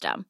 system.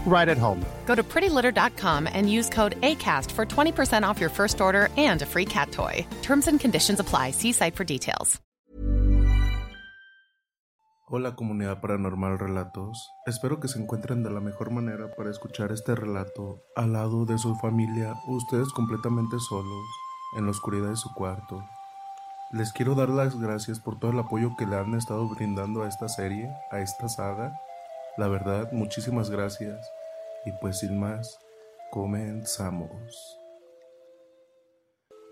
right at home. Go to prettylitter.com and use code ACAST for 20% off your first order and a free cat toy. Terms and conditions apply. See site for details. Hola comunidad paranormal relatos, espero que se encuentren de la mejor manera para escuchar este relato al lado de su familia ustedes completamente solos en la oscuridad de su cuarto. Les quiero dar las gracias por todo el apoyo que le han estado brindando a esta serie, a esta saga. La verdad, muchísimas gracias. Y pues sin más, comenzamos.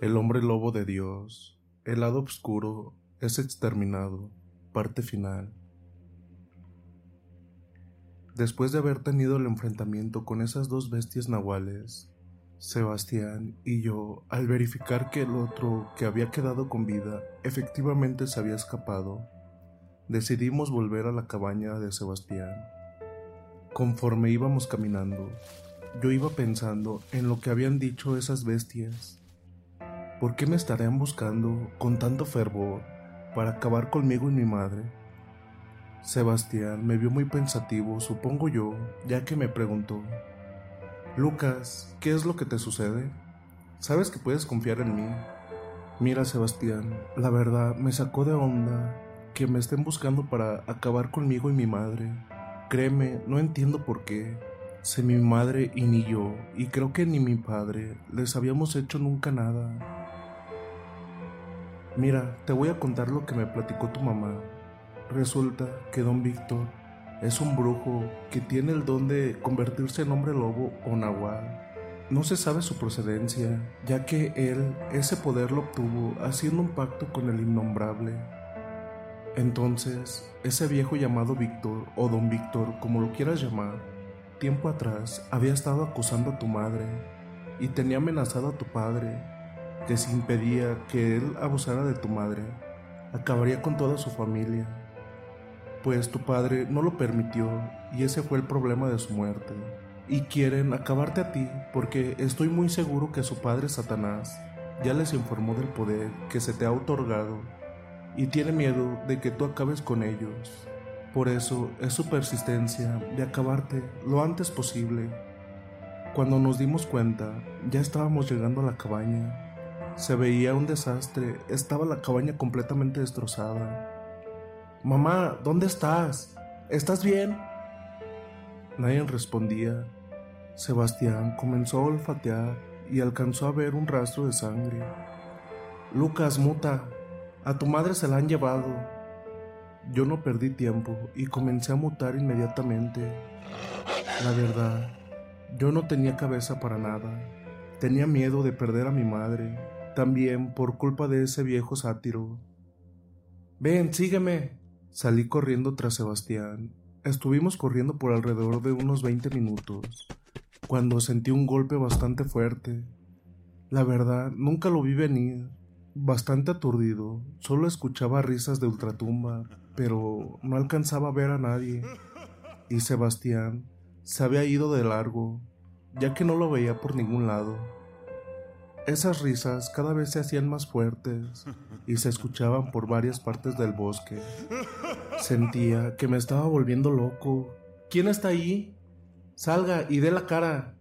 El hombre lobo de Dios, el lado oscuro, es exterminado. Parte final. Después de haber tenido el enfrentamiento con esas dos bestias nahuales, Sebastián y yo, al verificar que el otro que había quedado con vida efectivamente se había escapado, decidimos volver a la cabaña de Sebastián. Conforme íbamos caminando, yo iba pensando en lo que habían dicho esas bestias. ¿Por qué me estarían buscando con tanto fervor para acabar conmigo y mi madre? Sebastián me vio muy pensativo, supongo yo, ya que me preguntó, Lucas, ¿qué es lo que te sucede? Sabes que puedes confiar en mí. Mira, Sebastián, la verdad me sacó de onda que me estén buscando para acabar conmigo y mi madre. Créeme, no entiendo por qué. Sé mi madre y ni yo, y creo que ni mi padre les habíamos hecho nunca nada. Mira, te voy a contar lo que me platicó tu mamá. Resulta que don Víctor es un brujo que tiene el don de convertirse en hombre lobo o nahual. No se sabe su procedencia, ya que él ese poder lo obtuvo haciendo un pacto con el innombrable. Entonces, ese viejo llamado Víctor, o don Víctor, como lo quieras llamar, tiempo atrás había estado acusando a tu madre y tenía amenazado a tu padre, que si impedía que él abusara de tu madre, acabaría con toda su familia. Pues tu padre no lo permitió y ese fue el problema de su muerte. Y quieren acabarte a ti porque estoy muy seguro que su padre Satanás ya les informó del poder que se te ha otorgado y tiene miedo de que tú acabes con ellos. Por eso es su persistencia de acabarte lo antes posible. Cuando nos dimos cuenta, ya estábamos llegando a la cabaña. Se veía un desastre, estaba la cabaña completamente destrozada. Mamá, ¿dónde estás? ¿Estás bien? Nadie respondía. Sebastián comenzó a olfatear y alcanzó a ver un rastro de sangre. Lucas, muta, a tu madre se la han llevado. Yo no perdí tiempo y comencé a mutar inmediatamente. La verdad, yo no tenía cabeza para nada. Tenía miedo de perder a mi madre, también por culpa de ese viejo sátiro. Ven, sígueme. Salí corriendo tras Sebastián. Estuvimos corriendo por alrededor de unos 20 minutos, cuando sentí un golpe bastante fuerte. La verdad, nunca lo vi venir. Bastante aturdido, solo escuchaba risas de ultratumba, pero no alcanzaba a ver a nadie. Y Sebastián se había ido de largo, ya que no lo veía por ningún lado. Esas risas cada vez se hacían más fuertes y se escuchaban por varias partes del bosque. Sentía que me estaba volviendo loco. ¿Quién está ahí? Salga y dé la cara.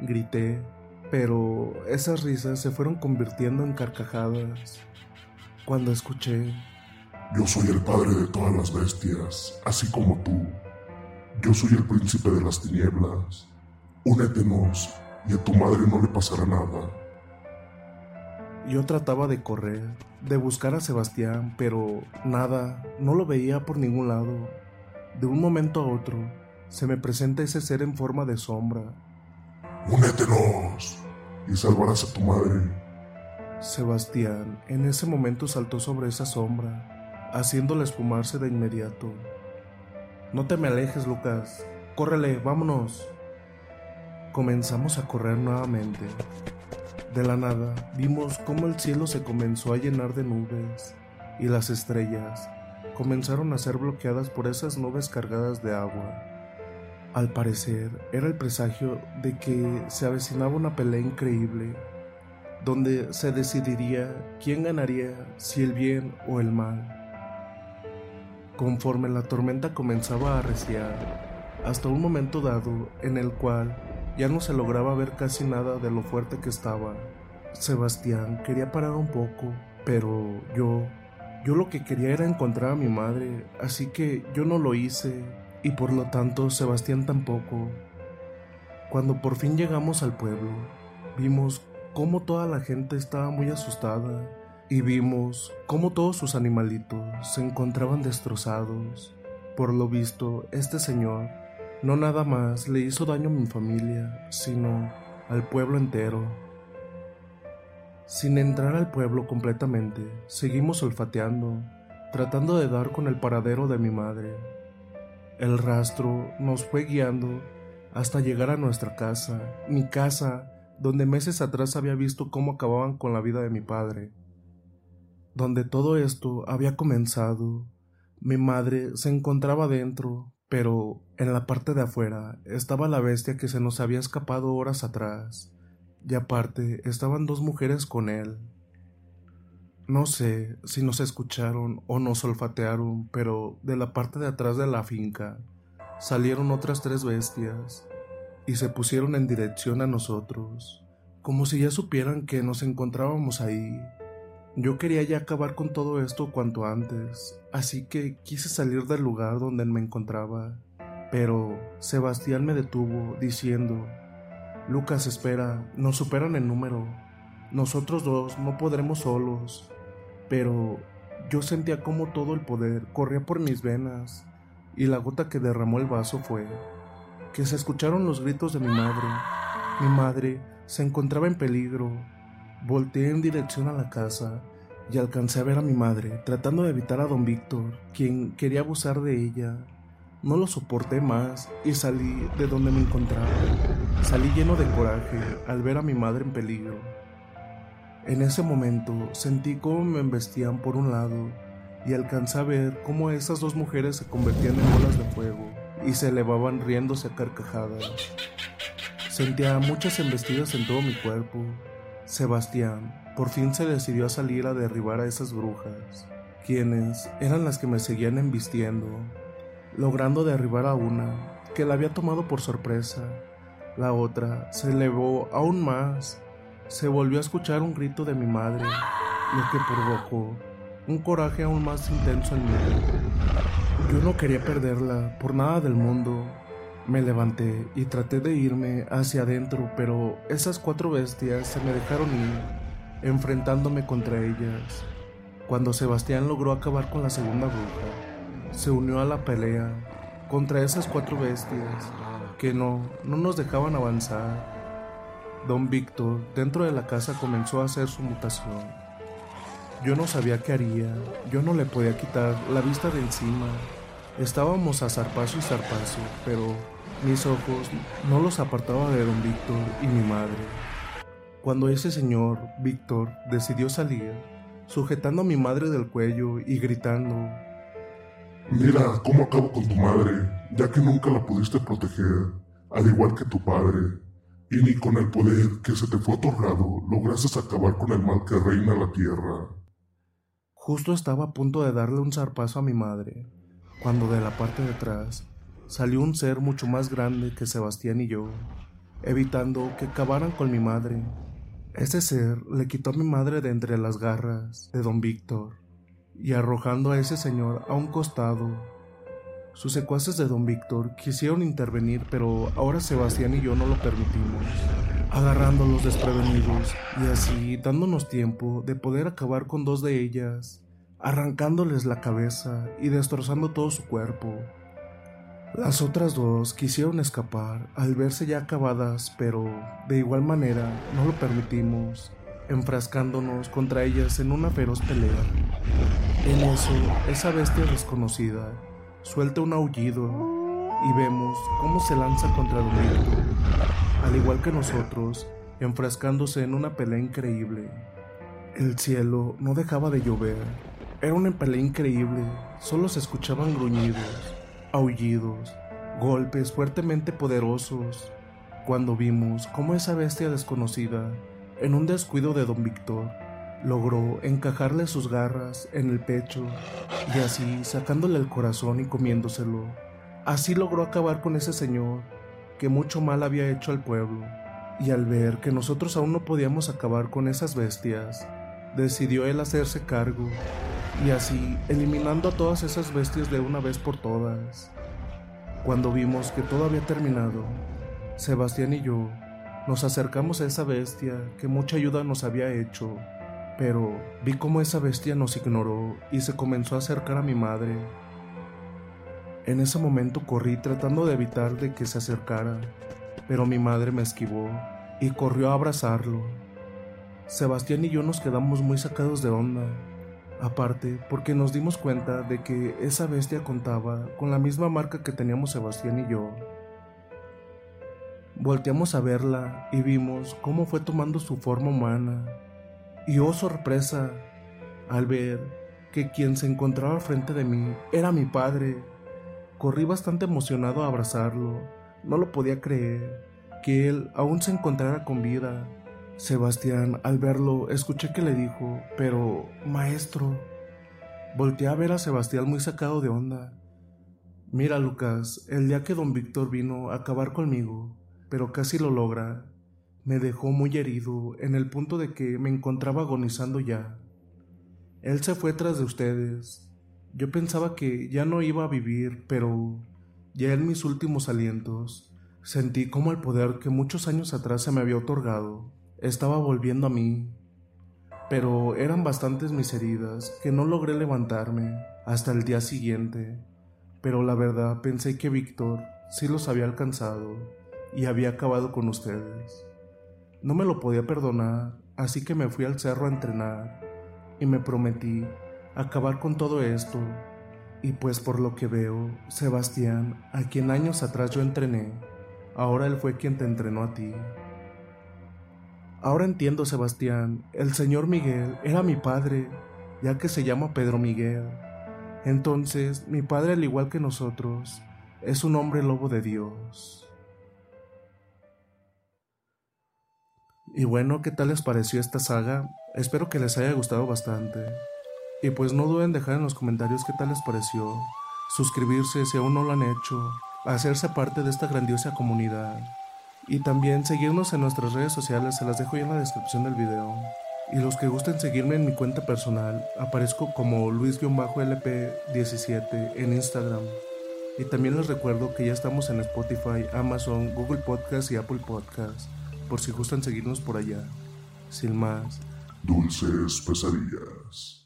Grité, pero esas risas se fueron convirtiendo en carcajadas. Cuando escuché yo soy el padre de todas las bestias, así como tú. Yo soy el príncipe de las tinieblas. Únetenos y a tu madre no le pasará nada. Yo trataba de correr, de buscar a Sebastián, pero nada, no lo veía por ningún lado. De un momento a otro, se me presenta ese ser en forma de sombra. Únetenos y salvarás a tu madre. Sebastián en ese momento saltó sobre esa sombra haciéndole esfumarse de inmediato. No te me alejes, Lucas. Córrele, vámonos. Comenzamos a correr nuevamente. De la nada vimos cómo el cielo se comenzó a llenar de nubes y las estrellas comenzaron a ser bloqueadas por esas nubes cargadas de agua. Al parecer era el presagio de que se avecinaba una pelea increíble, donde se decidiría quién ganaría, si el bien o el mal. Conforme la tormenta comenzaba a arreciar, hasta un momento dado en el cual ya no se lograba ver casi nada de lo fuerte que estaba. Sebastián quería parar un poco, pero yo, yo lo que quería era encontrar a mi madre, así que yo no lo hice, y por lo tanto Sebastián tampoco. Cuando por fin llegamos al pueblo, vimos cómo toda la gente estaba muy asustada y vimos cómo todos sus animalitos se encontraban destrozados. Por lo visto, este señor no nada más le hizo daño a mi familia, sino al pueblo entero. Sin entrar al pueblo completamente, seguimos olfateando, tratando de dar con el paradero de mi madre. El rastro nos fue guiando hasta llegar a nuestra casa, mi casa, donde meses atrás había visto cómo acababan con la vida de mi padre donde todo esto había comenzado. Mi madre se encontraba dentro, pero en la parte de afuera estaba la bestia que se nos había escapado horas atrás, y aparte estaban dos mujeres con él. No sé si nos escucharon o nos olfatearon, pero de la parte de atrás de la finca salieron otras tres bestias. y se pusieron en dirección a nosotros, como si ya supieran que nos encontrábamos ahí. Yo quería ya acabar con todo esto cuanto antes, así que quise salir del lugar donde me encontraba. Pero Sebastián me detuvo diciendo, Lucas, espera, nos superan en número. Nosotros dos no podremos solos. Pero yo sentía como todo el poder corría por mis venas y la gota que derramó el vaso fue que se escucharon los gritos de mi madre. Mi madre se encontraba en peligro. Volteé en dirección a la casa y alcancé a ver a mi madre tratando de evitar a don Víctor, quien quería abusar de ella. No lo soporté más y salí de donde me encontraba. Salí lleno de coraje al ver a mi madre en peligro. En ese momento sentí cómo me embestían por un lado y alcancé a ver cómo esas dos mujeres se convertían en bolas de fuego y se elevaban riéndose a carcajadas. Sentía muchas embestidas en todo mi cuerpo. Sebastián por fin se decidió a salir a derribar a esas brujas, quienes eran las que me seguían embistiendo logrando derribar a una que la había tomado por sorpresa. La otra se elevó aún más. Se volvió a escuchar un grito de mi madre, lo que provocó un coraje aún más intenso en mí. Yo no quería perderla por nada del mundo. Me levanté y traté de irme hacia adentro, pero esas cuatro bestias se me dejaron ir, enfrentándome contra ellas. Cuando Sebastián logró acabar con la segunda bruja, se unió a la pelea contra esas cuatro bestias que no, no nos dejaban avanzar. Don Víctor, dentro de la casa, comenzó a hacer su mutación. Yo no sabía qué haría, yo no le podía quitar la vista de encima. Estábamos a zarpazo y zarpazo, pero mis ojos no los apartaba de don Víctor y mi madre. Cuando ese señor, Víctor, decidió salir, sujetando a mi madre del cuello y gritando, Mira cómo acabo con tu madre, ya que nunca la pudiste proteger, al igual que tu padre, y ni con el poder que se te fue otorgado lograste acabar con el mal que reina la tierra. Justo estaba a punto de darle un zarpazo a mi madre, cuando de la parte de atrás salió un ser mucho más grande que Sebastián y yo, evitando que acabaran con mi madre. Ese ser le quitó a mi madre de entre las garras de don Víctor y arrojando a ese señor a un costado. Sus secuaces de don Víctor quisieron intervenir, pero ahora Sebastián y yo no lo permitimos, agarrándolos desprevenidos y así dándonos tiempo de poder acabar con dos de ellas, arrancándoles la cabeza y destrozando todo su cuerpo. Las otras dos quisieron escapar al verse ya acabadas, pero de igual manera no lo permitimos enfrascándonos contra ellas en una feroz pelea. En eso, esa bestia desconocida suelta un aullido y vemos cómo se lanza contra Domingo, al igual que nosotros, enfrascándose en una pelea increíble. El cielo no dejaba de llover. Era una pelea increíble, solo se escuchaban gruñidos, aullidos, golpes fuertemente poderosos, cuando vimos cómo esa bestia desconocida en un descuido de don Víctor, logró encajarle sus garras en el pecho y así sacándole el corazón y comiéndoselo. Así logró acabar con ese señor que mucho mal había hecho al pueblo. Y al ver que nosotros aún no podíamos acabar con esas bestias, decidió él hacerse cargo y así eliminando a todas esas bestias de una vez por todas. Cuando vimos que todo había terminado, Sebastián y yo nos acercamos a esa bestia que mucha ayuda nos había hecho, pero vi cómo esa bestia nos ignoró y se comenzó a acercar a mi madre. En ese momento corrí tratando de evitar de que se acercara, pero mi madre me esquivó y corrió a abrazarlo. Sebastián y yo nos quedamos muy sacados de onda, aparte porque nos dimos cuenta de que esa bestia contaba con la misma marca que teníamos Sebastián y yo. Volteamos a verla y vimos cómo fue tomando su forma humana. Y oh sorpresa, al ver que quien se encontraba frente de mí era mi padre. Corrí bastante emocionado a abrazarlo. No lo podía creer, que él aún se encontrara con vida. Sebastián, al verlo, escuché que le dijo, pero, maestro. Volteé a ver a Sebastián muy sacado de onda. Mira, Lucas, el día que don Víctor vino a acabar conmigo, pero casi lo logra. Me dejó muy herido en el punto de que me encontraba agonizando ya. Él se fue tras de ustedes. Yo pensaba que ya no iba a vivir, pero ya en mis últimos alientos sentí como el poder que muchos años atrás se me había otorgado estaba volviendo a mí. Pero eran bastantes mis heridas que no logré levantarme hasta el día siguiente. Pero la verdad pensé que Víctor sí los había alcanzado y había acabado con ustedes. No me lo podía perdonar, así que me fui al cerro a entrenar y me prometí acabar con todo esto. Y pues por lo que veo, Sebastián, a quien años atrás yo entrené, ahora él fue quien te entrenó a ti. Ahora entiendo, Sebastián, el señor Miguel era mi padre, ya que se llama Pedro Miguel. Entonces, mi padre, al igual que nosotros, es un hombre lobo de Dios. Y bueno, ¿qué tal les pareció esta saga? Espero que les haya gustado bastante. Y pues no duden en dejar en los comentarios qué tal les pareció, suscribirse si aún no lo han hecho, hacerse parte de esta grandiosa comunidad. Y también seguirnos en nuestras redes sociales, se las dejo ya en la descripción del video. Y los que gusten seguirme en mi cuenta personal, aparezco como Luis-LP17 en Instagram. Y también les recuerdo que ya estamos en Spotify, Amazon, Google Podcast y Apple Podcast, por si gustan seguirnos por allá. Sin más. Dulces pesadillas.